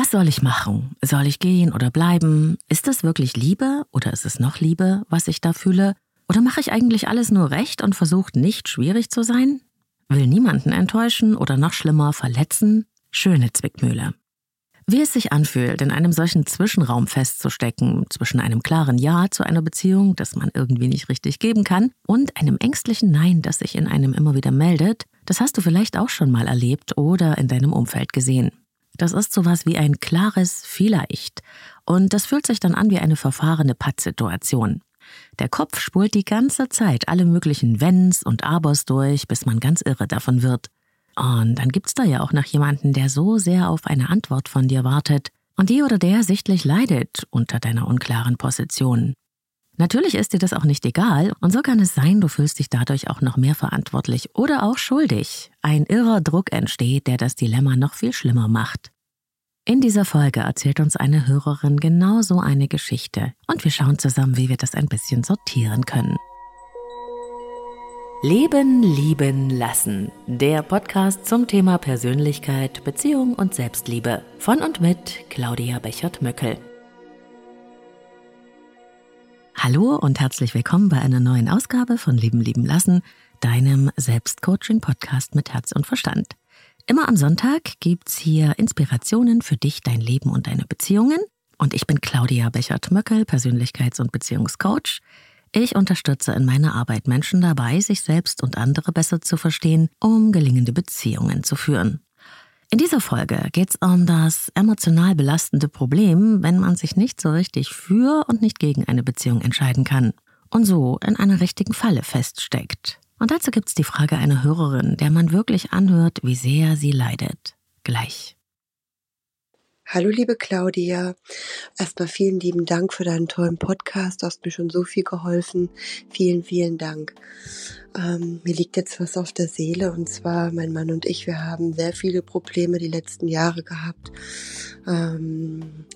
Was soll ich machen? Soll ich gehen oder bleiben? Ist es wirklich Liebe oder ist es noch Liebe, was ich da fühle? Oder mache ich eigentlich alles nur recht und versuche nicht schwierig zu sein? Will niemanden enttäuschen oder noch schlimmer verletzen? Schöne Zwickmühle. Wie es sich anfühlt, in einem solchen Zwischenraum festzustecken, zwischen einem klaren Ja zu einer Beziehung, das man irgendwie nicht richtig geben kann, und einem ängstlichen Nein, das sich in einem immer wieder meldet, das hast du vielleicht auch schon mal erlebt oder in deinem Umfeld gesehen. Das ist sowas wie ein klares Vielleicht. Und das fühlt sich dann an wie eine verfahrene Pattsituation. Der Kopf spult die ganze Zeit alle möglichen Wenns und Abers durch, bis man ganz irre davon wird. Und dann gibt's da ja auch noch jemanden, der so sehr auf eine Antwort von dir wartet und die oder der sichtlich leidet unter deiner unklaren Position. Natürlich ist dir das auch nicht egal und so kann es sein, du fühlst dich dadurch auch noch mehr verantwortlich oder auch schuldig. Ein irrer Druck entsteht, der das Dilemma noch viel schlimmer macht. In dieser Folge erzählt uns eine Hörerin genau so eine Geschichte und wir schauen zusammen, wie wir das ein bisschen sortieren können. Leben, lieben, lassen. Der Podcast zum Thema Persönlichkeit, Beziehung und Selbstliebe. Von und mit Claudia Bechert-Möckel. Hallo und herzlich willkommen bei einer neuen Ausgabe von Leben, lieben, lassen, deinem Selbstcoaching-Podcast mit Herz und Verstand. Immer am Sonntag gibt's hier Inspirationen für dich, dein Leben und deine Beziehungen. Und ich bin Claudia Bechert-Möckel, Persönlichkeits- und Beziehungscoach. Ich unterstütze in meiner Arbeit Menschen dabei, sich selbst und andere besser zu verstehen, um gelingende Beziehungen zu führen. In dieser Folge geht es um das emotional belastende Problem, wenn man sich nicht so richtig für und nicht gegen eine Beziehung entscheiden kann und so in einer richtigen Falle feststeckt. Und dazu gibt es die Frage einer Hörerin, der man wirklich anhört, wie sehr sie leidet. Gleich. Hallo liebe Claudia, erstmal vielen lieben Dank für deinen tollen Podcast, du hast mir schon so viel geholfen. Vielen, vielen Dank. Ähm, mir liegt jetzt was auf der Seele und zwar mein Mann und ich, wir haben sehr viele Probleme die letzten Jahre gehabt. Ähm,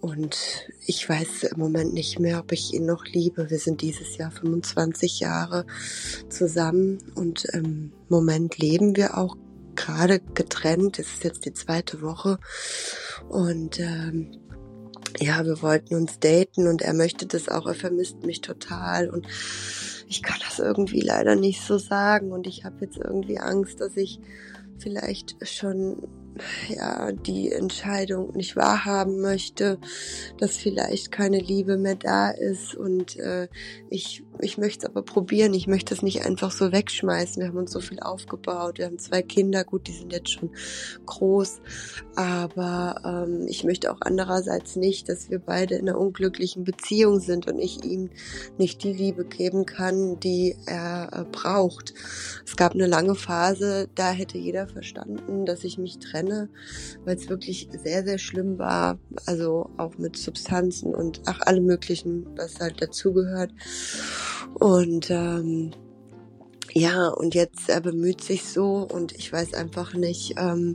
und ich weiß im Moment nicht mehr, ob ich ihn noch liebe. Wir sind dieses Jahr 25 Jahre zusammen und im Moment leben wir auch gerade getrennt. Es ist jetzt die zweite Woche. Und ähm, ja, wir wollten uns daten und er möchte das auch. Er vermisst mich total. Und ich kann das irgendwie leider nicht so sagen. Und ich habe jetzt irgendwie Angst, dass ich vielleicht schon ja, die Entscheidung nicht wahrhaben möchte, dass vielleicht keine Liebe mehr da ist und äh, ich, ich möchte es aber probieren, ich möchte es nicht einfach so wegschmeißen. Wir haben uns so viel aufgebaut, wir haben zwei Kinder, gut, die sind jetzt schon groß, aber ähm, ich möchte auch andererseits nicht, dass wir beide in einer unglücklichen Beziehung sind und ich ihm nicht die Liebe geben kann, die er äh, braucht. Es gab eine lange Phase, da hätte jeder verstanden, dass ich mich trenne weil es wirklich sehr, sehr schlimm war. Also auch mit Substanzen und ach, alle möglichen, was halt dazugehört. Und ähm, ja, und jetzt er bemüht sich so und ich weiß einfach nicht, ähm,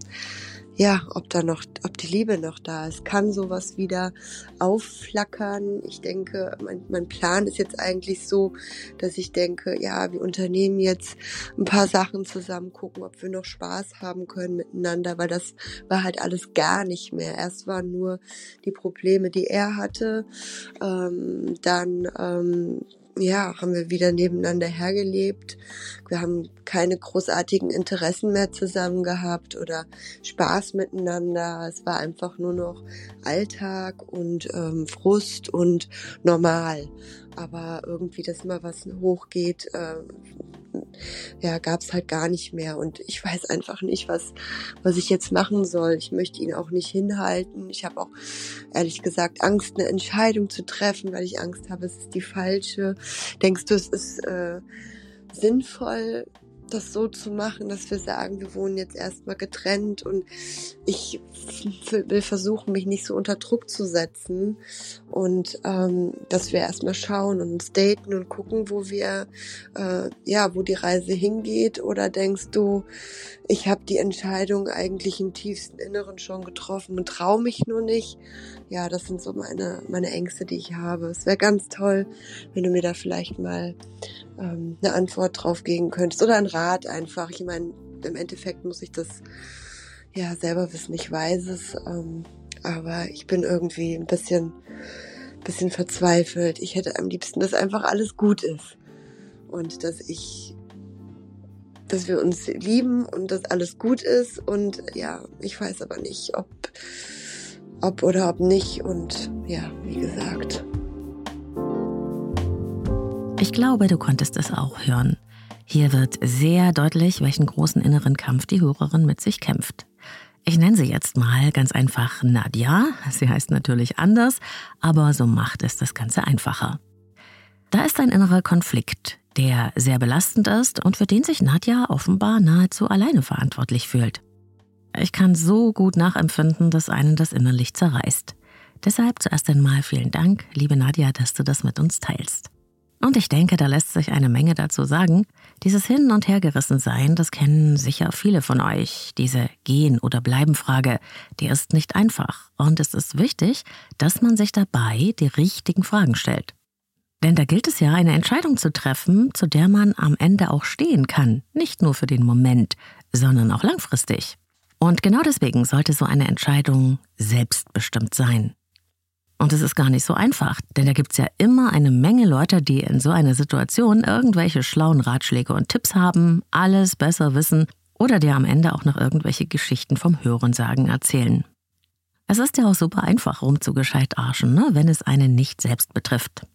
ja, ob da noch, ob die Liebe noch da ist. Kann sowas wieder aufflackern? Ich denke, mein, mein Plan ist jetzt eigentlich so, dass ich denke, ja, wir unternehmen jetzt ein paar Sachen zusammen, gucken, ob wir noch Spaß haben können miteinander, weil das war halt alles gar nicht mehr. Erst waren nur die Probleme, die er hatte, ähm, dann ähm, ja, haben wir wieder nebeneinander hergelebt. Wir haben keine großartigen Interessen mehr zusammen gehabt oder Spaß miteinander. Es war einfach nur noch Alltag und ähm, Frust und normal. Aber irgendwie, dass mal was hochgeht, äh, ja, gab's halt gar nicht mehr. Und ich weiß einfach nicht, was, was ich jetzt machen soll. Ich möchte ihn auch nicht hinhalten. Ich habe auch ehrlich gesagt Angst, eine Entscheidung zu treffen, weil ich Angst habe, es ist die falsche. Denkst du, es ist äh, sinnvoll, das so zu machen, dass wir sagen, wir wohnen jetzt erstmal getrennt und ich will versuchen, mich nicht so unter Druck zu setzen und ähm, dass wir erstmal schauen und uns daten und gucken, wo wir, äh, ja, wo die Reise hingeht oder denkst du, ich habe die Entscheidung eigentlich im tiefsten Inneren schon getroffen und traue mich nur nicht. Ja, das sind so meine, meine Ängste, die ich habe. Es wäre ganz toll, wenn du mir da vielleicht mal ähm, eine Antwort drauf geben könntest oder ein Rat einfach. Ich meine, im Endeffekt muss ich das ja selber wissen, ich weiß es. Ähm, Aber ich bin irgendwie ein bisschen, bisschen verzweifelt. Ich hätte am liebsten, dass einfach alles gut ist. Und dass ich, dass wir uns lieben und dass alles gut ist. Und ja, ich weiß aber nicht, ob, ob oder ob nicht. Und ja, wie gesagt. Ich glaube, du konntest es auch hören. Hier wird sehr deutlich, welchen großen inneren Kampf die Hörerin mit sich kämpft. Ich nenne sie jetzt mal ganz einfach Nadja. Sie heißt natürlich anders, aber so macht es das Ganze einfacher. Da ist ein innerer Konflikt, der sehr belastend ist und für den sich Nadja offenbar nahezu alleine verantwortlich fühlt. Ich kann so gut nachempfinden, dass einen das innerlich zerreißt. Deshalb zuerst einmal vielen Dank, liebe Nadja, dass du das mit uns teilst. Und ich denke, da lässt sich eine Menge dazu sagen. Dieses Hin- und Hergerissensein, das kennen sicher viele von euch. Diese Gehen- oder Bleiben-Frage, die ist nicht einfach. Und es ist wichtig, dass man sich dabei die richtigen Fragen stellt. Denn da gilt es ja, eine Entscheidung zu treffen, zu der man am Ende auch stehen kann. Nicht nur für den Moment, sondern auch langfristig. Und genau deswegen sollte so eine Entscheidung selbstbestimmt sein. Und es ist gar nicht so einfach, denn da gibt es ja immer eine Menge Leute, die in so einer Situation irgendwelche schlauen Ratschläge und Tipps haben, alles besser wissen oder dir am Ende auch noch irgendwelche Geschichten vom Hörensagen erzählen. Es ist ja auch super einfach rumzugescheit arschen, ne, wenn es einen nicht selbst betrifft.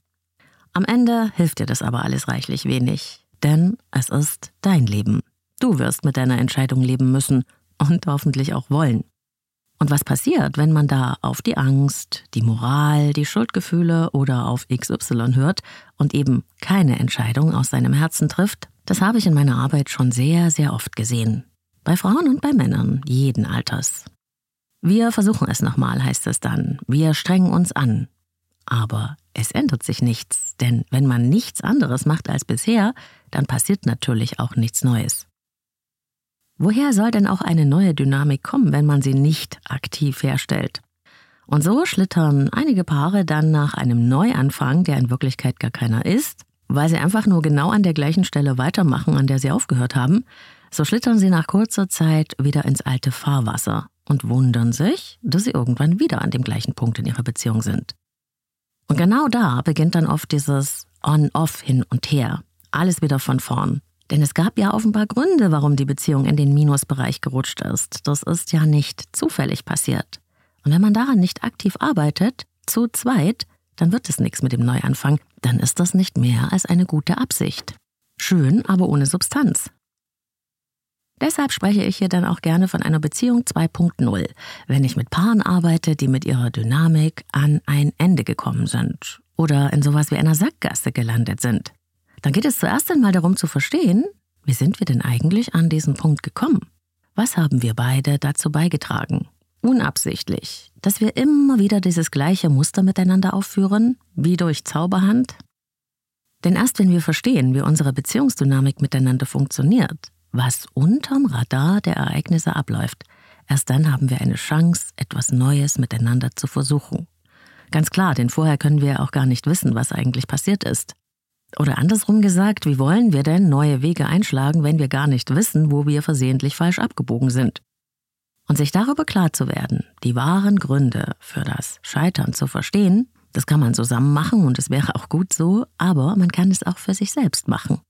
Am Ende hilft dir das aber alles reichlich wenig, denn es ist dein Leben. Du wirst mit deiner Entscheidung leben müssen und hoffentlich auch wollen. Und was passiert, wenn man da auf die Angst, die Moral, die Schuldgefühle oder auf XY hört und eben keine Entscheidung aus seinem Herzen trifft? Das habe ich in meiner Arbeit schon sehr, sehr oft gesehen. Bei Frauen und bei Männern jeden Alters. Wir versuchen es nochmal, heißt es dann. Wir strengen uns an. Aber es ändert sich nichts, denn wenn man nichts anderes macht als bisher, dann passiert natürlich auch nichts Neues. Woher soll denn auch eine neue Dynamik kommen, wenn man sie nicht aktiv herstellt? Und so schlittern einige Paare dann nach einem Neuanfang, der in Wirklichkeit gar keiner ist, weil sie einfach nur genau an der gleichen Stelle weitermachen, an der sie aufgehört haben, so schlittern sie nach kurzer Zeit wieder ins alte Fahrwasser und wundern sich, dass sie irgendwann wieder an dem gleichen Punkt in ihrer Beziehung sind. Und genau da beginnt dann oft dieses On-Off hin und her, alles wieder von vorn. Denn es gab ja offenbar Gründe, warum die Beziehung in den Minusbereich gerutscht ist. Das ist ja nicht zufällig passiert. Und wenn man daran nicht aktiv arbeitet, zu zweit, dann wird es nichts mit dem Neuanfang. Dann ist das nicht mehr als eine gute Absicht. Schön, aber ohne Substanz. Deshalb spreche ich hier dann auch gerne von einer Beziehung 2.0, wenn ich mit Paaren arbeite, die mit ihrer Dynamik an ein Ende gekommen sind oder in sowas wie einer Sackgasse gelandet sind dann geht es zuerst einmal darum zu verstehen, wie sind wir denn eigentlich an diesen Punkt gekommen? Was haben wir beide dazu beigetragen? Unabsichtlich, dass wir immer wieder dieses gleiche Muster miteinander aufführen, wie durch Zauberhand? Denn erst wenn wir verstehen, wie unsere Beziehungsdynamik miteinander funktioniert, was unterm Radar der Ereignisse abläuft, erst dann haben wir eine Chance, etwas Neues miteinander zu versuchen. Ganz klar, denn vorher können wir auch gar nicht wissen, was eigentlich passiert ist. Oder andersrum gesagt, wie wollen wir denn neue Wege einschlagen, wenn wir gar nicht wissen, wo wir versehentlich falsch abgebogen sind? Und sich darüber klar zu werden, die wahren Gründe für das Scheitern zu verstehen, das kann man zusammen machen und es wäre auch gut so, aber man kann es auch für sich selbst machen.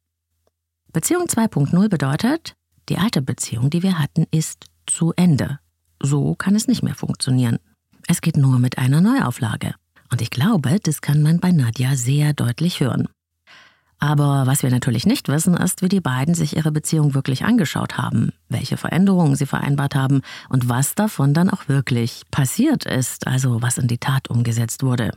Beziehung 2.0 bedeutet, die alte Beziehung, die wir hatten, ist zu Ende. So kann es nicht mehr funktionieren. Es geht nur mit einer Neuauflage. Und ich glaube, das kann man bei Nadja sehr deutlich hören. Aber was wir natürlich nicht wissen, ist, wie die beiden sich ihre Beziehung wirklich angeschaut haben, welche Veränderungen sie vereinbart haben und was davon dann auch wirklich passiert ist, also was in die Tat umgesetzt wurde.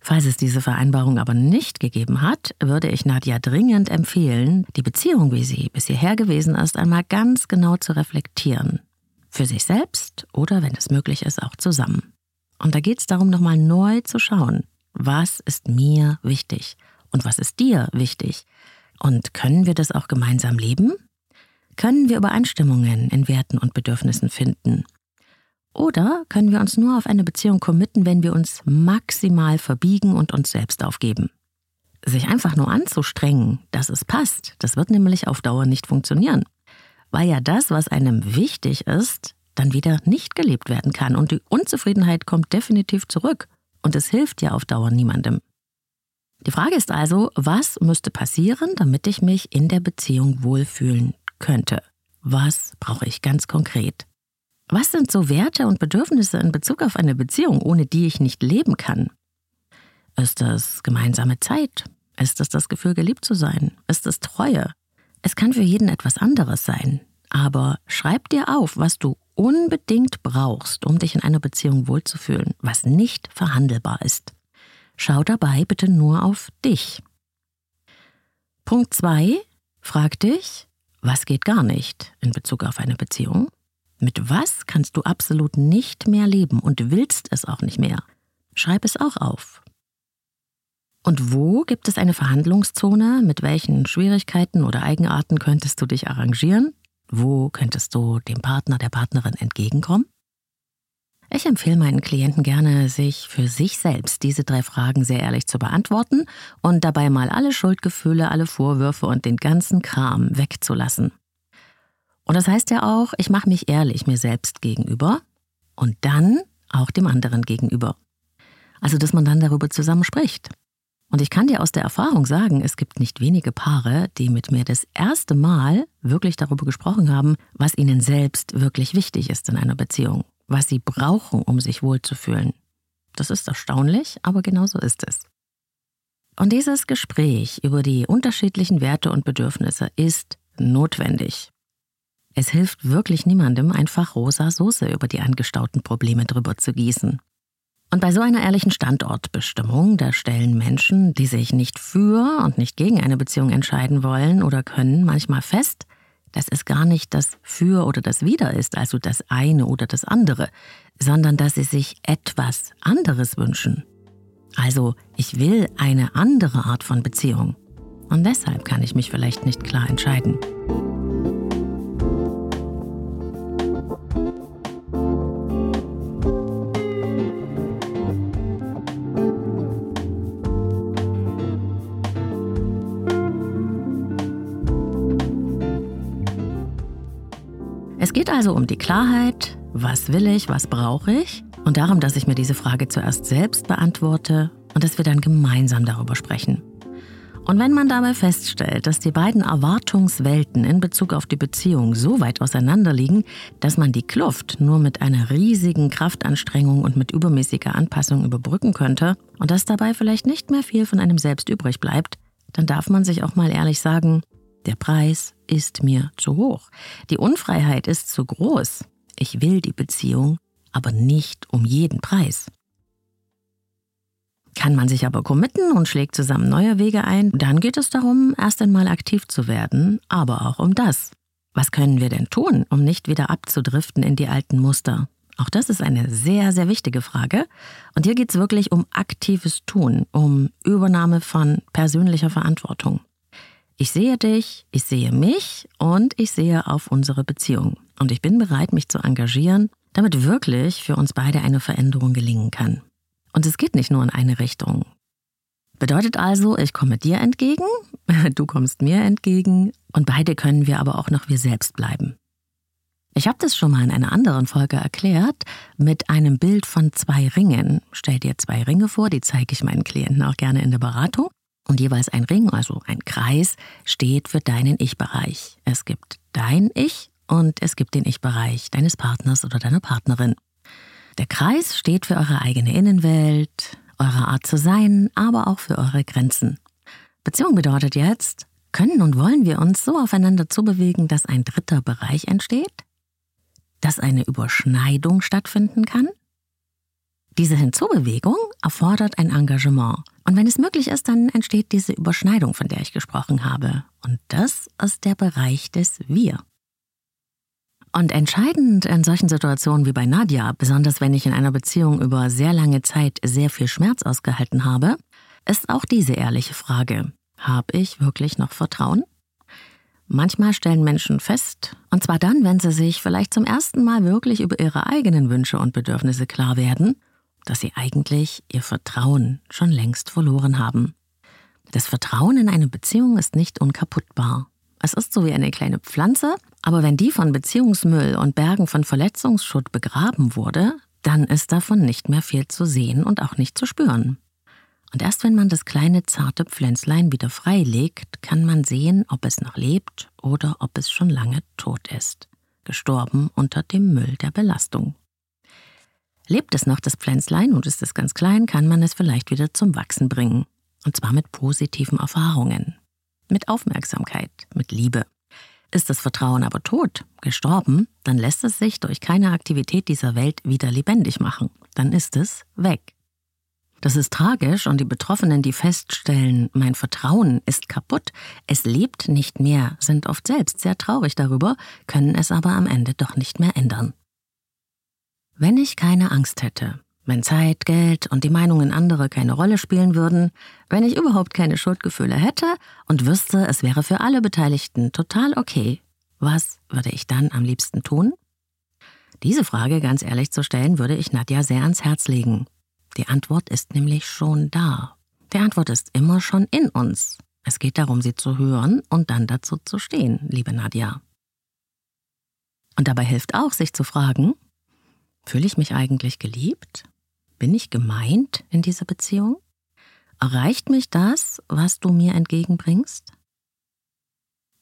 Falls es diese Vereinbarung aber nicht gegeben hat, würde ich Nadja dringend empfehlen, die Beziehung, wie sie bis hierher gewesen ist, einmal ganz genau zu reflektieren. Für sich selbst oder, wenn es möglich ist, auch zusammen. Und da geht es darum, nochmal neu zu schauen, was ist mir wichtig und was ist dir wichtig? Und können wir das auch gemeinsam leben? Können wir Übereinstimmungen in Werten und Bedürfnissen finden? Oder können wir uns nur auf eine Beziehung committen, wenn wir uns maximal verbiegen und uns selbst aufgeben? Sich einfach nur anzustrengen, dass es passt, das wird nämlich auf Dauer nicht funktionieren. Weil ja das, was einem wichtig ist, dann wieder nicht gelebt werden kann und die Unzufriedenheit kommt definitiv zurück und es hilft ja auf Dauer niemandem. Die Frage ist also, was müsste passieren, damit ich mich in der Beziehung wohlfühlen könnte? Was brauche ich ganz konkret? Was sind so Werte und Bedürfnisse in Bezug auf eine Beziehung, ohne die ich nicht leben kann? Ist es gemeinsame Zeit? Ist es das Gefühl, geliebt zu sein? Ist es Treue? Es kann für jeden etwas anderes sein. Aber schreib dir auf, was du unbedingt brauchst, um dich in einer Beziehung wohlzufühlen, was nicht verhandelbar ist. Schau dabei bitte nur auf dich. Punkt 2. Frag dich, was geht gar nicht in Bezug auf eine Beziehung? Mit was kannst du absolut nicht mehr leben und willst es auch nicht mehr? Schreib es auch auf. Und wo gibt es eine Verhandlungszone? Mit welchen Schwierigkeiten oder Eigenarten könntest du dich arrangieren? Wo könntest du dem Partner, der Partnerin entgegenkommen? Ich empfehle meinen Klienten gerne, sich für sich selbst diese drei Fragen sehr ehrlich zu beantworten und dabei mal alle Schuldgefühle, alle Vorwürfe und den ganzen Kram wegzulassen. Und das heißt ja auch, ich mache mich ehrlich mir selbst gegenüber und dann auch dem anderen gegenüber. Also, dass man dann darüber zusammen spricht. Und ich kann dir aus der Erfahrung sagen, es gibt nicht wenige Paare, die mit mir das erste Mal wirklich darüber gesprochen haben, was ihnen selbst wirklich wichtig ist in einer Beziehung was sie brauchen, um sich wohlzufühlen. Das ist erstaunlich, aber genau so ist es. Und dieses Gespräch über die unterschiedlichen Werte und Bedürfnisse ist notwendig. Es hilft wirklich niemandem, einfach rosa Soße über die angestauten Probleme drüber zu gießen. Und bei so einer ehrlichen Standortbestimmung, da stellen Menschen, die sich nicht für und nicht gegen eine Beziehung entscheiden wollen oder können, manchmal fest, dass es gar nicht das Für oder das Wider ist, also das eine oder das andere, sondern dass sie sich etwas anderes wünschen. Also ich will eine andere Art von Beziehung. Und deshalb kann ich mich vielleicht nicht klar entscheiden. Es geht also um die Klarheit, was will ich, was brauche ich und darum, dass ich mir diese Frage zuerst selbst beantworte und dass wir dann gemeinsam darüber sprechen. Und wenn man dabei feststellt, dass die beiden Erwartungswelten in Bezug auf die Beziehung so weit auseinanderliegen, dass man die Kluft nur mit einer riesigen Kraftanstrengung und mit übermäßiger Anpassung überbrücken könnte und dass dabei vielleicht nicht mehr viel von einem selbst übrig bleibt, dann darf man sich auch mal ehrlich sagen, der Preis ist mir zu hoch. Die Unfreiheit ist zu groß. Ich will die Beziehung, aber nicht um jeden Preis. Kann man sich aber committen und schlägt zusammen neue Wege ein, dann geht es darum, erst einmal aktiv zu werden, aber auch um das. Was können wir denn tun, um nicht wieder abzudriften in die alten Muster? Auch das ist eine sehr, sehr wichtige Frage. Und hier geht es wirklich um aktives Tun, um Übernahme von persönlicher Verantwortung. Ich sehe dich, ich sehe mich und ich sehe auf unsere Beziehung. Und ich bin bereit, mich zu engagieren, damit wirklich für uns beide eine Veränderung gelingen kann. Und es geht nicht nur in eine Richtung. Bedeutet also, ich komme dir entgegen, du kommst mir entgegen und beide können wir aber auch noch wir selbst bleiben. Ich habe das schon mal in einer anderen Folge erklärt mit einem Bild von zwei Ringen. Stell dir zwei Ringe vor, die zeige ich meinen Klienten auch gerne in der Beratung. Und jeweils ein Ring, also ein Kreis, steht für deinen Ich-Bereich. Es gibt dein Ich und es gibt den Ich-Bereich deines Partners oder deiner Partnerin. Der Kreis steht für eure eigene Innenwelt, eure Art zu sein, aber auch für eure Grenzen. Beziehung bedeutet jetzt, können und wollen wir uns so aufeinander zubewegen, dass ein dritter Bereich entsteht? Dass eine Überschneidung stattfinden kann? Diese Hinzubewegung erfordert ein Engagement. Und wenn es möglich ist, dann entsteht diese Überschneidung, von der ich gesprochen habe. Und das ist der Bereich des Wir. Und entscheidend in solchen Situationen wie bei Nadja, besonders wenn ich in einer Beziehung über sehr lange Zeit sehr viel Schmerz ausgehalten habe, ist auch diese ehrliche Frage. Habe ich wirklich noch Vertrauen? Manchmal stellen Menschen fest, und zwar dann, wenn sie sich vielleicht zum ersten Mal wirklich über ihre eigenen Wünsche und Bedürfnisse klar werden dass sie eigentlich ihr Vertrauen schon längst verloren haben. Das Vertrauen in eine Beziehung ist nicht unkaputtbar. Es ist so wie eine kleine Pflanze, aber wenn die von Beziehungsmüll und Bergen von Verletzungsschutt begraben wurde, dann ist davon nicht mehr viel zu sehen und auch nicht zu spüren. Und erst wenn man das kleine zarte Pflänzlein wieder freilegt, kann man sehen, ob es noch lebt oder ob es schon lange tot ist, gestorben unter dem Müll der Belastung. Lebt es noch das Pflänzlein und ist es ganz klein, kann man es vielleicht wieder zum Wachsen bringen. Und zwar mit positiven Erfahrungen, mit Aufmerksamkeit, mit Liebe. Ist das Vertrauen aber tot, gestorben, dann lässt es sich durch keine Aktivität dieser Welt wieder lebendig machen. Dann ist es weg. Das ist tragisch und die Betroffenen, die feststellen, mein Vertrauen ist kaputt, es lebt nicht mehr, sind oft selbst sehr traurig darüber, können es aber am Ende doch nicht mehr ändern. Wenn ich keine Angst hätte, wenn Zeit, Geld und die Meinungen anderer keine Rolle spielen würden, wenn ich überhaupt keine Schuldgefühle hätte und wüsste, es wäre für alle Beteiligten total okay, was würde ich dann am liebsten tun? Diese Frage ganz ehrlich zu stellen, würde ich Nadja sehr ans Herz legen. Die Antwort ist nämlich schon da. Die Antwort ist immer schon in uns. Es geht darum, sie zu hören und dann dazu zu stehen, liebe Nadja. Und dabei hilft auch, sich zu fragen, fühle ich mich eigentlich geliebt? Bin ich gemeint in dieser Beziehung? Erreicht mich das, was du mir entgegenbringst?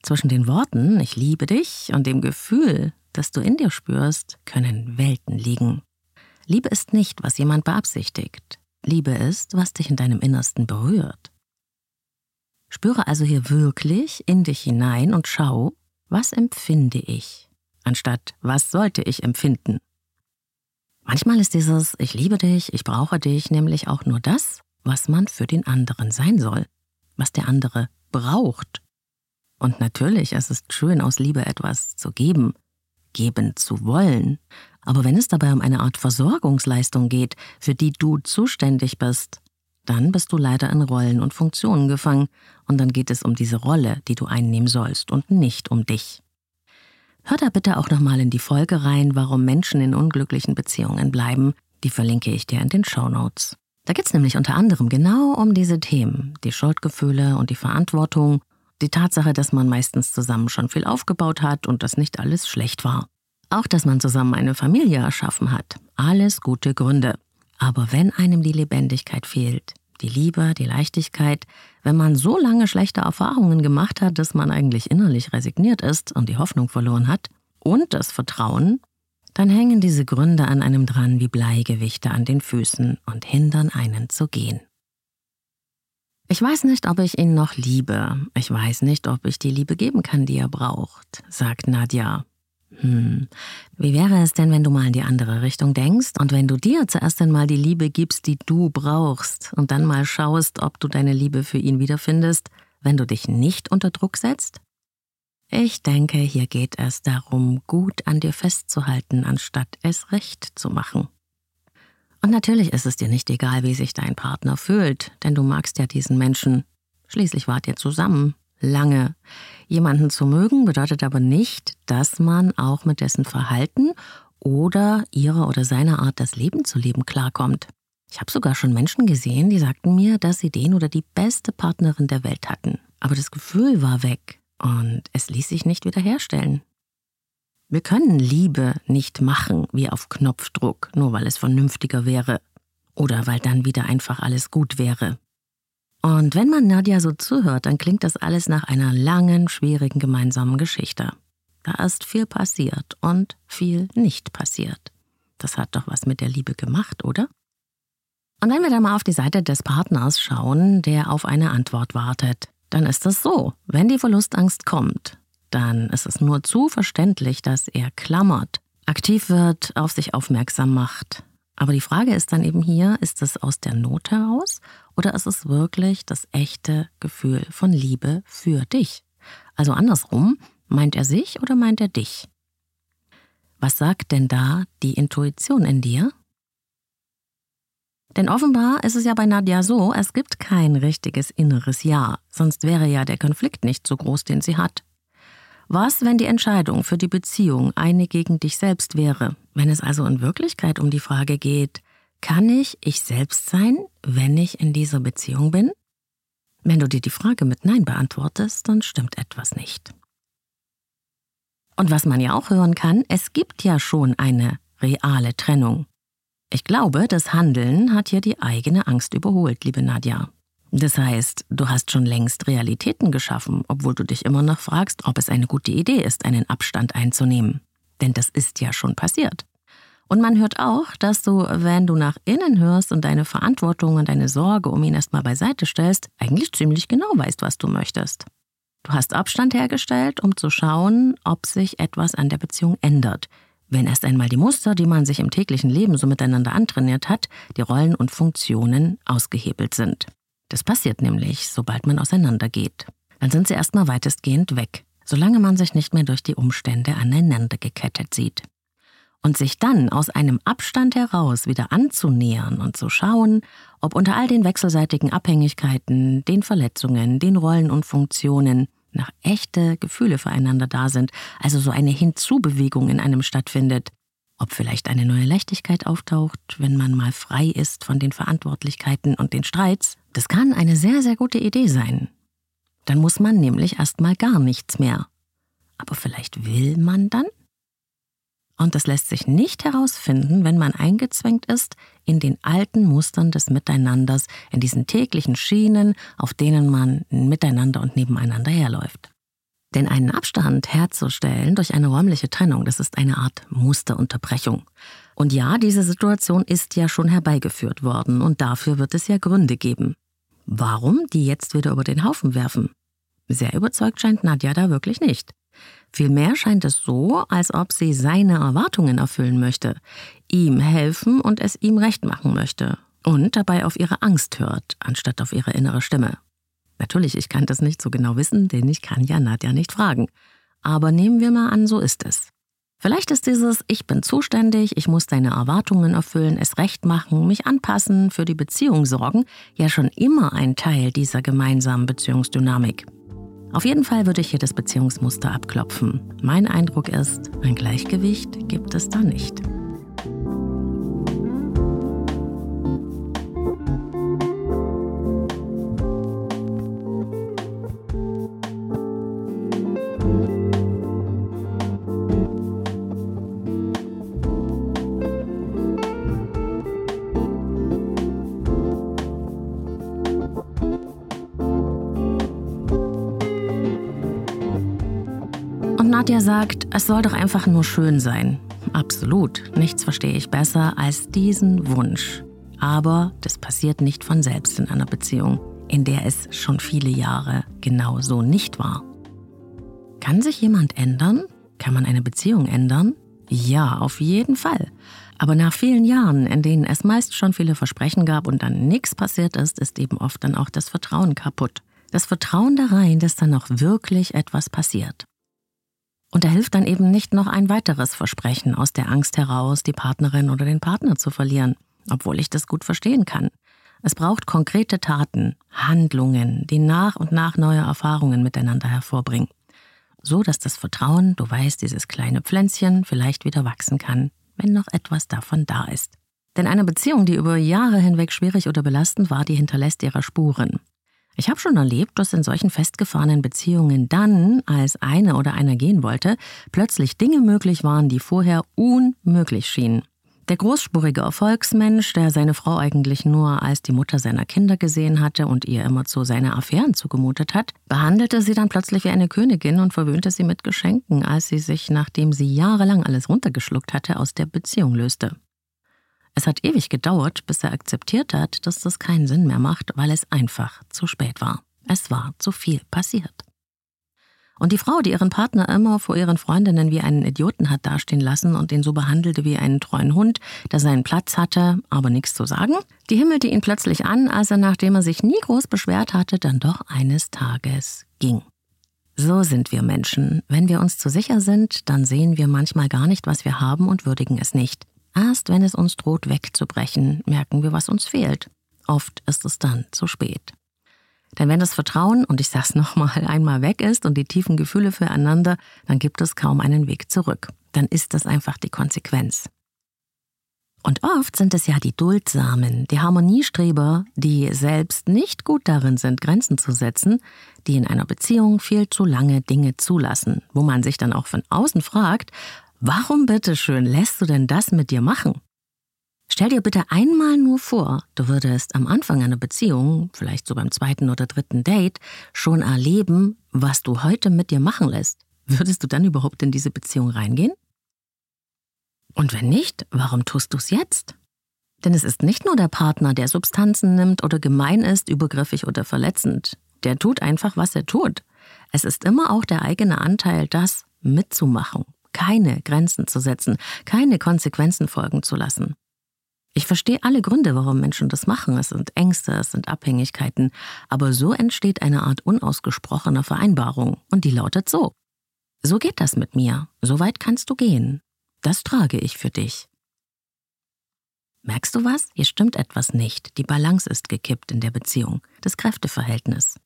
Zwischen den Worten Ich liebe dich und dem Gefühl, das du in dir spürst, können Welten liegen. Liebe ist nicht, was jemand beabsichtigt. Liebe ist, was dich in deinem Innersten berührt. Spüre also hier wirklich in dich hinein und schau, was empfinde ich, anstatt was sollte ich empfinden. Manchmal ist dieses Ich liebe dich, ich brauche dich nämlich auch nur das, was man für den anderen sein soll, was der andere braucht. Und natürlich, es ist schön, aus Liebe etwas zu geben, geben zu wollen, aber wenn es dabei um eine Art Versorgungsleistung geht, für die du zuständig bist, dann bist du leider in Rollen und Funktionen gefangen, und dann geht es um diese Rolle, die du einnehmen sollst, und nicht um dich. Hör da bitte auch nochmal in die Folge rein, warum Menschen in unglücklichen Beziehungen bleiben. Die verlinke ich dir in den Show Notes. Da geht es nämlich unter anderem genau um diese Themen, die Schuldgefühle und die Verantwortung, die Tatsache, dass man meistens zusammen schon viel aufgebaut hat und dass nicht alles schlecht war. Auch, dass man zusammen eine Familie erschaffen hat. Alles gute Gründe. Aber wenn einem die Lebendigkeit fehlt, die Liebe, die Leichtigkeit, wenn man so lange schlechte Erfahrungen gemacht hat, dass man eigentlich innerlich resigniert ist und die Hoffnung verloren hat, und das Vertrauen, dann hängen diese Gründe an einem dran wie Bleigewichte an den Füßen und hindern einen zu gehen. Ich weiß nicht, ob ich ihn noch liebe. Ich weiß nicht, ob ich die Liebe geben kann, die er braucht, sagt Nadja hm, wie wäre es denn, wenn du mal in die andere Richtung denkst und wenn du dir zuerst einmal die Liebe gibst, die du brauchst und dann mal schaust, ob du deine Liebe für ihn wiederfindest, wenn du dich nicht unter Druck setzt? Ich denke, hier geht es darum, gut an dir festzuhalten, anstatt es recht zu machen. Und natürlich ist es dir nicht egal, wie sich dein Partner fühlt, denn du magst ja diesen Menschen. Schließlich wart ihr zusammen, lange. Jemanden zu mögen bedeutet aber nicht, dass man auch mit dessen Verhalten oder ihrer oder seiner Art, das Leben zu leben, klarkommt. Ich habe sogar schon Menschen gesehen, die sagten mir, dass sie den oder die beste Partnerin der Welt hatten. Aber das Gefühl war weg und es ließ sich nicht wiederherstellen. Wir können Liebe nicht machen wie auf Knopfdruck, nur weil es vernünftiger wäre oder weil dann wieder einfach alles gut wäre. Und wenn man Nadja so zuhört, dann klingt das alles nach einer langen, schwierigen gemeinsamen Geschichte. Da ist viel passiert und viel nicht passiert. Das hat doch was mit der Liebe gemacht, oder? Und wenn wir dann mal auf die Seite des Partners schauen, der auf eine Antwort wartet, dann ist es so, wenn die Verlustangst kommt, dann ist es nur zu verständlich, dass er klammert, aktiv wird, auf sich aufmerksam macht. Aber die Frage ist dann eben hier, ist es aus der Not heraus oder ist es wirklich das echte Gefühl von Liebe für dich? Also andersrum, meint er sich oder meint er dich? Was sagt denn da die Intuition in dir? Denn offenbar ist es ja bei Nadja so, es gibt kein richtiges inneres Ja, sonst wäre ja der Konflikt nicht so groß, den sie hat. Was, wenn die Entscheidung für die Beziehung eine gegen dich selbst wäre? Wenn es also in Wirklichkeit um die Frage geht, kann ich ich selbst sein, wenn ich in dieser Beziehung bin? Wenn du dir die Frage mit Nein beantwortest, dann stimmt etwas nicht. Und was man ja auch hören kann, es gibt ja schon eine reale Trennung. Ich glaube, das Handeln hat hier die eigene Angst überholt, liebe Nadja. Das heißt, du hast schon längst Realitäten geschaffen, obwohl du dich immer noch fragst, ob es eine gute Idee ist, einen Abstand einzunehmen. Denn das ist ja schon passiert. Und man hört auch, dass du, wenn du nach innen hörst und deine Verantwortung und deine Sorge um ihn erstmal beiseite stellst, eigentlich ziemlich genau weißt, was du möchtest. Du hast Abstand hergestellt, um zu schauen, ob sich etwas an der Beziehung ändert. Wenn erst einmal die Muster, die man sich im täglichen Leben so miteinander antrainiert hat, die Rollen und Funktionen ausgehebelt sind. Das passiert nämlich, sobald man auseinandergeht. Dann sind sie erstmal weitestgehend weg, solange man sich nicht mehr durch die Umstände aneinander gekettet sieht. Und sich dann aus einem Abstand heraus wieder anzunähern und zu schauen, ob unter all den wechselseitigen Abhängigkeiten, den Verletzungen, den Rollen und Funktionen nach echte Gefühle füreinander da sind, also so eine Hinzubewegung in einem stattfindet, ob vielleicht eine neue Leichtigkeit auftaucht, wenn man mal frei ist von den Verantwortlichkeiten und den Streits, das kann eine sehr, sehr gute Idee sein. Dann muss man nämlich erstmal gar nichts mehr. Aber vielleicht will man dann? Und das lässt sich nicht herausfinden, wenn man eingezwängt ist in den alten Mustern des Miteinanders, in diesen täglichen Schienen, auf denen man miteinander und nebeneinander herläuft. Denn einen Abstand herzustellen durch eine räumliche Trennung, das ist eine Art Musterunterbrechung. Und ja, diese Situation ist ja schon herbeigeführt worden und dafür wird es ja Gründe geben. Warum die jetzt wieder über den Haufen werfen? Sehr überzeugt scheint Nadja da wirklich nicht. Vielmehr scheint es so, als ob sie seine Erwartungen erfüllen möchte, ihm helfen und es ihm recht machen möchte und dabei auf ihre Angst hört, anstatt auf ihre innere Stimme. Natürlich, ich kann das nicht so genau wissen, denn ich kann ja Nadja nicht fragen. Aber nehmen wir mal an, so ist es. Vielleicht ist dieses Ich bin zuständig, ich muss deine Erwartungen erfüllen, es recht machen, mich anpassen, für die Beziehung sorgen, ja schon immer ein Teil dieser gemeinsamen Beziehungsdynamik. Auf jeden Fall würde ich hier das Beziehungsmuster abklopfen. Mein Eindruck ist, ein Gleichgewicht gibt es da nicht. Nadja sagt, es soll doch einfach nur schön sein. Absolut, nichts verstehe ich besser als diesen Wunsch. Aber das passiert nicht von selbst in einer Beziehung, in der es schon viele Jahre genau so nicht war. Kann sich jemand ändern? Kann man eine Beziehung ändern? Ja, auf jeden Fall. Aber nach vielen Jahren, in denen es meist schon viele Versprechen gab und dann nichts passiert ist, ist eben oft dann auch das Vertrauen kaputt. Das Vertrauen da rein, dass dann auch wirklich etwas passiert. Und da hilft dann eben nicht noch ein weiteres Versprechen aus der Angst heraus, die Partnerin oder den Partner zu verlieren, obwohl ich das gut verstehen kann. Es braucht konkrete Taten, Handlungen, die nach und nach neue Erfahrungen miteinander hervorbringen. So dass das Vertrauen, du weißt, dieses kleine Pflänzchen vielleicht wieder wachsen kann, wenn noch etwas davon da ist. Denn eine Beziehung, die über Jahre hinweg schwierig oder belastend war, die hinterlässt ihre Spuren. Ich habe schon erlebt, dass in solchen festgefahrenen Beziehungen dann, als eine oder einer gehen wollte, plötzlich Dinge möglich waren, die vorher unmöglich schienen. Der großspurige Erfolgsmensch, der seine Frau eigentlich nur als die Mutter seiner Kinder gesehen hatte und ihr immerzu seine Affären zugemutet hat, behandelte sie dann plötzlich wie eine Königin und verwöhnte sie mit Geschenken, als sie sich, nachdem sie jahrelang alles runtergeschluckt hatte, aus der Beziehung löste. Es hat ewig gedauert, bis er akzeptiert hat, dass das keinen Sinn mehr macht, weil es einfach zu spät war. Es war zu viel passiert. Und die Frau, die ihren Partner immer vor ihren Freundinnen wie einen Idioten hat dastehen lassen und ihn so behandelte wie einen treuen Hund, der seinen Platz hatte, aber nichts zu sagen, die himmelte ihn plötzlich an, als er, nachdem er sich nie groß beschwert hatte, dann doch eines Tages ging. So sind wir Menschen. Wenn wir uns zu sicher sind, dann sehen wir manchmal gar nicht, was wir haben und würdigen es nicht. Erst wenn es uns droht wegzubrechen, merken wir, was uns fehlt. Oft ist es dann zu spät. Denn wenn das Vertrauen, und ich sag's nochmal, einmal weg ist und die tiefen Gefühle füreinander, dann gibt es kaum einen Weg zurück. Dann ist das einfach die Konsequenz. Und oft sind es ja die Duldsamen, die Harmoniestreber, die selbst nicht gut darin sind, Grenzen zu setzen, die in einer Beziehung viel zu lange Dinge zulassen, wo man sich dann auch von außen fragt, warum bitteschön lässt du denn das mit dir machen? Stell dir bitte einmal nur vor, du würdest am Anfang einer Beziehung, vielleicht so beim zweiten oder dritten Date, schon erleben, was du heute mit dir machen lässt. Würdest du dann überhaupt in diese Beziehung reingehen? Und wenn nicht, warum tust du es jetzt? Denn es ist nicht nur der Partner, der Substanzen nimmt oder gemein ist, übergriffig oder verletzend. Der tut einfach, was er tut. Es ist immer auch der eigene Anteil, das mitzumachen, keine Grenzen zu setzen, keine Konsequenzen folgen zu lassen. Ich verstehe alle Gründe, warum Menschen das machen. Es sind Ängste, es sind Abhängigkeiten. Aber so entsteht eine Art unausgesprochener Vereinbarung. Und die lautet so. So geht das mit mir. So weit kannst du gehen. Das trage ich für dich. Merkst du was? Hier stimmt etwas nicht. Die Balance ist gekippt in der Beziehung, das Kräfteverhältnis.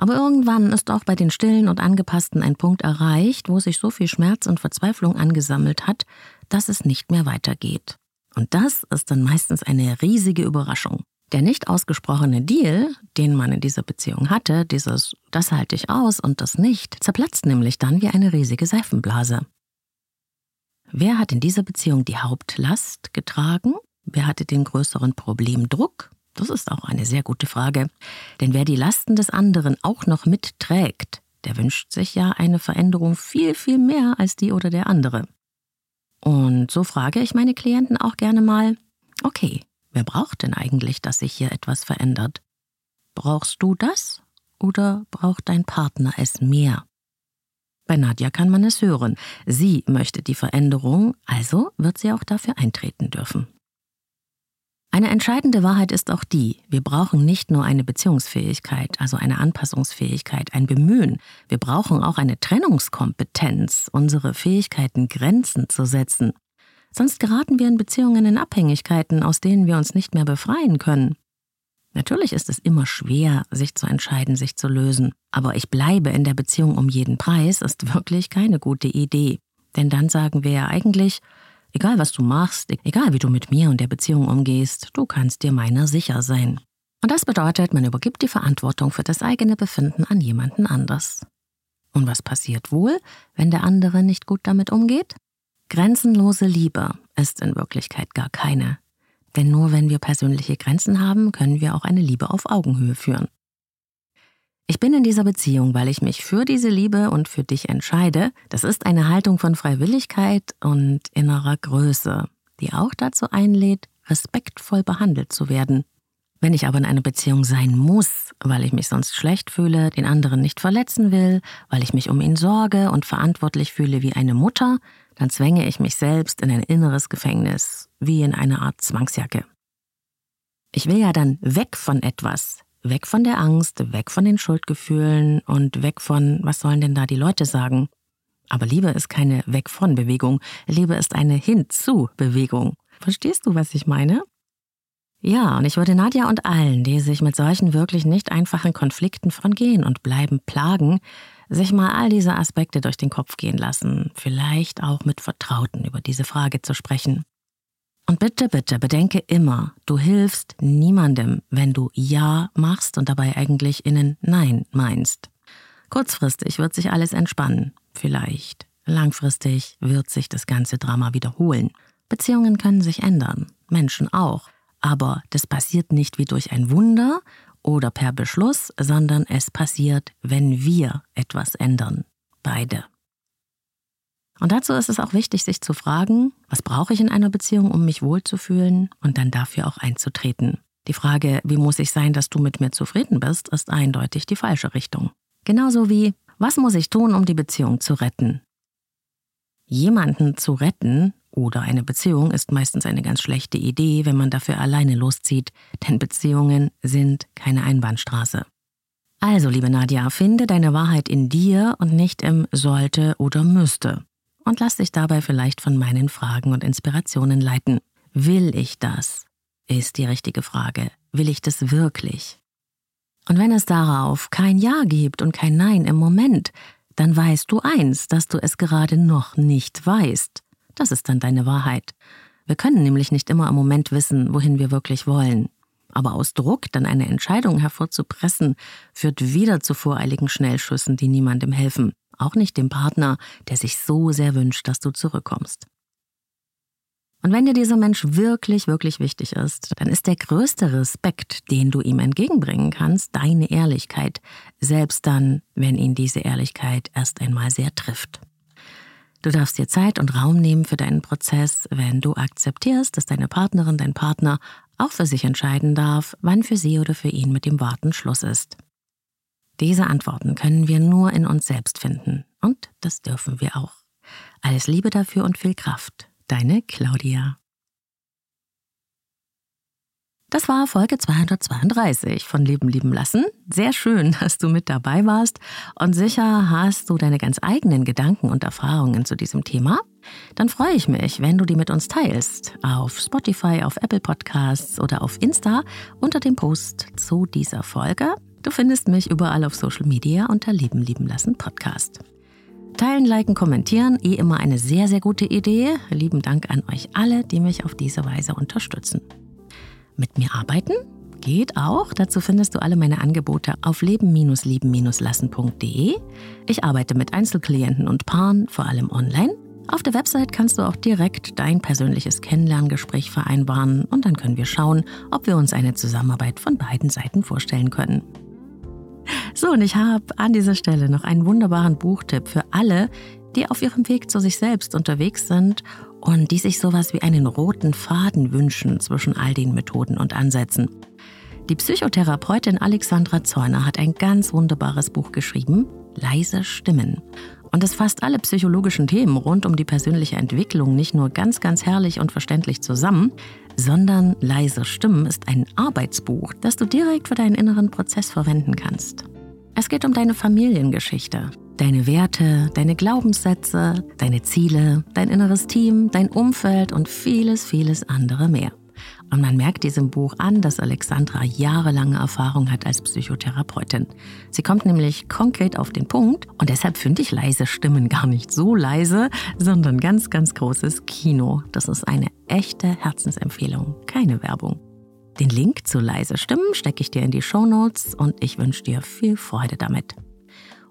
Aber irgendwann ist auch bei den Stillen und Angepassten ein Punkt erreicht, wo sich so viel Schmerz und Verzweiflung angesammelt hat, dass es nicht mehr weitergeht. Und das ist dann meistens eine riesige Überraschung. Der nicht ausgesprochene Deal, den man in dieser Beziehung hatte, dieses das halte ich aus und das nicht, zerplatzt nämlich dann wie eine riesige Seifenblase. Wer hat in dieser Beziehung die Hauptlast getragen? Wer hatte den größeren Problemdruck? Das ist auch eine sehr gute Frage. Denn wer die Lasten des anderen auch noch mitträgt, der wünscht sich ja eine Veränderung viel, viel mehr als die oder der andere. Und so frage ich meine Klienten auch gerne mal, okay, wer braucht denn eigentlich, dass sich hier etwas verändert? Brauchst du das oder braucht dein Partner es mehr? Bei Nadja kann man es hören. Sie möchte die Veränderung, also wird sie auch dafür eintreten dürfen. Eine entscheidende Wahrheit ist auch die, wir brauchen nicht nur eine Beziehungsfähigkeit, also eine Anpassungsfähigkeit, ein Bemühen, wir brauchen auch eine Trennungskompetenz, unsere Fähigkeiten Grenzen zu setzen. Sonst geraten wir in Beziehungen in Abhängigkeiten, aus denen wir uns nicht mehr befreien können. Natürlich ist es immer schwer, sich zu entscheiden, sich zu lösen. Aber ich bleibe in der Beziehung um jeden Preis ist wirklich keine gute Idee. Denn dann sagen wir ja eigentlich, egal was du machst, egal wie du mit mir und der Beziehung umgehst, du kannst dir meiner sicher sein. Und das bedeutet, man übergibt die Verantwortung für das eigene Befinden an jemanden anders. Und was passiert wohl, wenn der andere nicht gut damit umgeht? Grenzenlose Liebe ist in Wirklichkeit gar keine. Denn nur wenn wir persönliche Grenzen haben, können wir auch eine Liebe auf Augenhöhe führen. Ich bin in dieser Beziehung, weil ich mich für diese Liebe und für dich entscheide. Das ist eine Haltung von Freiwilligkeit und innerer Größe, die auch dazu einlädt, respektvoll behandelt zu werden. Wenn ich aber in einer Beziehung sein muss, weil ich mich sonst schlecht fühle, den anderen nicht verletzen will, weil ich mich um ihn sorge und verantwortlich fühle wie eine Mutter, dann zwänge ich mich selbst in ein inneres Gefängnis, wie in eine Art Zwangsjacke. Ich will ja dann weg von etwas, weg von der Angst, weg von den Schuldgefühlen und weg von, was sollen denn da die Leute sagen? Aber Liebe ist keine Weg von Bewegung, Liebe ist eine Hinzu Bewegung. Verstehst du, was ich meine? Ja, und ich würde Nadja und allen, die sich mit solchen wirklich nicht einfachen Konflikten von gehen und bleiben plagen, sich mal all diese Aspekte durch den Kopf gehen lassen, vielleicht auch mit Vertrauten über diese Frage zu sprechen. Und bitte, bitte bedenke immer, du hilfst niemandem, wenn du Ja machst und dabei eigentlich innen Nein meinst. Kurzfristig wird sich alles entspannen, vielleicht. Langfristig wird sich das ganze Drama wiederholen. Beziehungen können sich ändern, Menschen auch. Aber das passiert nicht wie durch ein Wunder oder per Beschluss, sondern es passiert, wenn wir etwas ändern. Beide. Und dazu ist es auch wichtig, sich zu fragen, was brauche ich in einer Beziehung, um mich wohlzufühlen und dann dafür auch einzutreten. Die Frage, wie muss ich sein, dass du mit mir zufrieden bist, ist eindeutig die falsche Richtung. Genauso wie, was muss ich tun, um die Beziehung zu retten? Jemanden zu retten oder eine Beziehung ist meistens eine ganz schlechte Idee, wenn man dafür alleine loszieht, denn Beziehungen sind keine Einbahnstraße. Also, liebe Nadja, finde deine Wahrheit in dir und nicht im sollte oder müsste. Und lass dich dabei vielleicht von meinen Fragen und Inspirationen leiten. Will ich das? Ist die richtige Frage. Will ich das wirklich? Und wenn es darauf kein Ja gibt und kein Nein im Moment, dann weißt du eins, dass du es gerade noch nicht weißt. Das ist dann deine Wahrheit. Wir können nämlich nicht immer im Moment wissen, wohin wir wirklich wollen. Aber aus Druck dann eine Entscheidung hervorzupressen, führt wieder zu voreiligen Schnellschüssen, die niemandem helfen. Auch nicht dem Partner, der sich so sehr wünscht, dass du zurückkommst. Und wenn dir dieser Mensch wirklich, wirklich wichtig ist, dann ist der größte Respekt, den du ihm entgegenbringen kannst, deine Ehrlichkeit, selbst dann, wenn ihn diese Ehrlichkeit erst einmal sehr trifft. Du darfst dir Zeit und Raum nehmen für deinen Prozess, wenn du akzeptierst, dass deine Partnerin, dein Partner auch für sich entscheiden darf, wann für sie oder für ihn mit dem Warten Schluss ist. Diese Antworten können wir nur in uns selbst finden und das dürfen wir auch. Alles Liebe dafür und viel Kraft. Deine Claudia. Das war Folge 232 von Leben lieben lassen. Sehr schön, dass du mit dabei warst und sicher hast du deine ganz eigenen Gedanken und Erfahrungen zu diesem Thema. Dann freue ich mich, wenn du die mit uns teilst. Auf Spotify, auf Apple Podcasts oder auf Insta unter dem Post zu dieser Folge. Du findest mich überall auf Social Media unter Leben lieben lassen Podcast. Teilen, liken, kommentieren, eh immer eine sehr, sehr gute Idee. Lieben Dank an euch alle, die mich auf diese Weise unterstützen. Mit mir arbeiten? Geht auch. Dazu findest du alle meine Angebote auf leben-lieben-lassen.de. Ich arbeite mit Einzelklienten und Paaren, vor allem online. Auf der Website kannst du auch direkt dein persönliches Kennenlerngespräch vereinbaren und dann können wir schauen, ob wir uns eine Zusammenarbeit von beiden Seiten vorstellen können. So, und ich habe an dieser Stelle noch einen wunderbaren Buchtipp für alle, die auf ihrem Weg zu sich selbst unterwegs sind und die sich sowas wie einen roten Faden wünschen zwischen all den Methoden und Ansätzen. Die Psychotherapeutin Alexandra Zorner hat ein ganz wunderbares Buch geschrieben, Leise Stimmen. Und es fasst alle psychologischen Themen rund um die persönliche Entwicklung nicht nur ganz, ganz herrlich und verständlich zusammen, sondern Leise Stimmen ist ein Arbeitsbuch, das du direkt für deinen inneren Prozess verwenden kannst. Es geht um deine Familiengeschichte, deine Werte, deine Glaubenssätze, deine Ziele, dein inneres Team, dein Umfeld und vieles, vieles andere mehr. Und man merkt diesem Buch an, dass Alexandra jahrelange Erfahrung hat als Psychotherapeutin. Sie kommt nämlich konkret auf den Punkt und deshalb finde ich leise Stimmen gar nicht so leise, sondern ganz, ganz großes Kino. Das ist eine echte Herzensempfehlung, keine Werbung. Den Link zu leise Stimmen stecke ich dir in die Show Notes und ich wünsche dir viel Freude damit.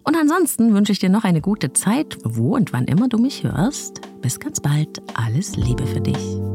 Und ansonsten wünsche ich dir noch eine gute Zeit, wo und wann immer du mich hörst. Bis ganz bald. Alles Liebe für dich.